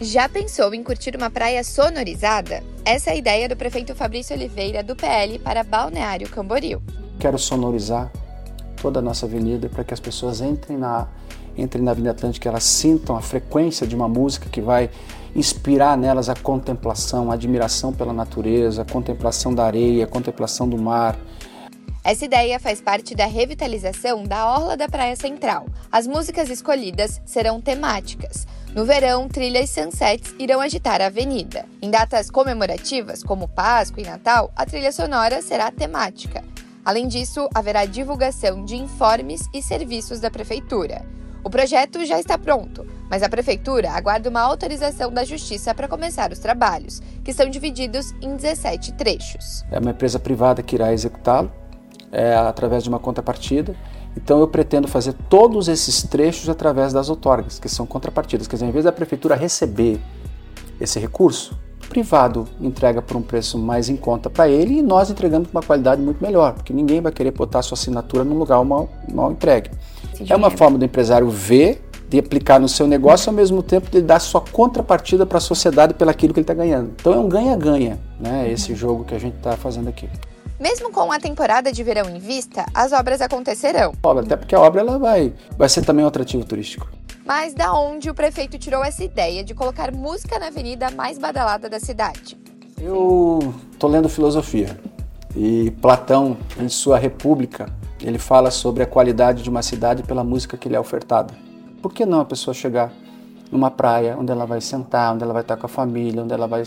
Já pensou em curtir uma praia sonorizada? Essa é a ideia do prefeito Fabrício Oliveira, do PL, para Balneário Camboriú. Quero sonorizar toda a nossa avenida para que as pessoas entrem na, entrem na Avenida Atlântica, elas sintam a frequência de uma música que vai inspirar nelas a contemplação, a admiração pela natureza, a contemplação da areia, a contemplação do mar. Essa ideia faz parte da revitalização da Orla da Praia Central. As músicas escolhidas serão temáticas. No verão, trilhas sunsets irão agitar a avenida. Em datas comemorativas, como Páscoa e Natal, a trilha sonora será temática. Além disso, haverá divulgação de informes e serviços da Prefeitura. O projeto já está pronto, mas a Prefeitura aguarda uma autorização da Justiça para começar os trabalhos, que são divididos em 17 trechos. É uma empresa privada que irá executá-lo é, através de uma contrapartida então eu pretendo fazer todos esses trechos através das outorgas, que são contrapartidas. Quer dizer, em vez da prefeitura receber esse recurso, o privado entrega por um preço mais em conta para ele e nós entregamos com uma qualidade muito melhor, porque ninguém vai querer botar sua assinatura num lugar mal, mal entregue. É uma forma do empresário ver, de aplicar no seu negócio, ao mesmo tempo de dar sua contrapartida para a sociedade pelo aquilo que ele está ganhando. Então é um ganha-ganha, né? Esse jogo que a gente está fazendo aqui. Mesmo com a temporada de verão em vista, as obras acontecerão. Até porque a obra ela vai, vai ser também um atrativo turístico. Mas da onde o prefeito tirou essa ideia de colocar música na avenida mais badalada da cidade? Eu estou lendo filosofia e Platão, em sua República, ele fala sobre a qualidade de uma cidade pela música que lhe é ofertada. Por que não a pessoa chegar numa praia onde ela vai sentar, onde ela vai estar com a família, onde ela vai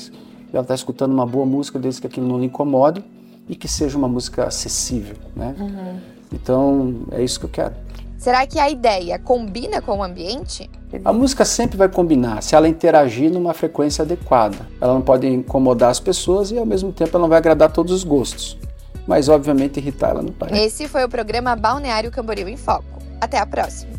ela está escutando uma boa música desde que aquilo não lhe incomode e que seja uma música acessível, né? Uhum. Então é isso que eu quero. Será que a ideia combina com o ambiente? A música sempre vai combinar se ela interagir numa frequência adequada. Ela não pode incomodar as pessoas e ao mesmo tempo ela não vai agradar todos os gostos. Mas obviamente irritar ela não vai. Esse foi o programa Balneário Camboriú em Foco. Até a próxima.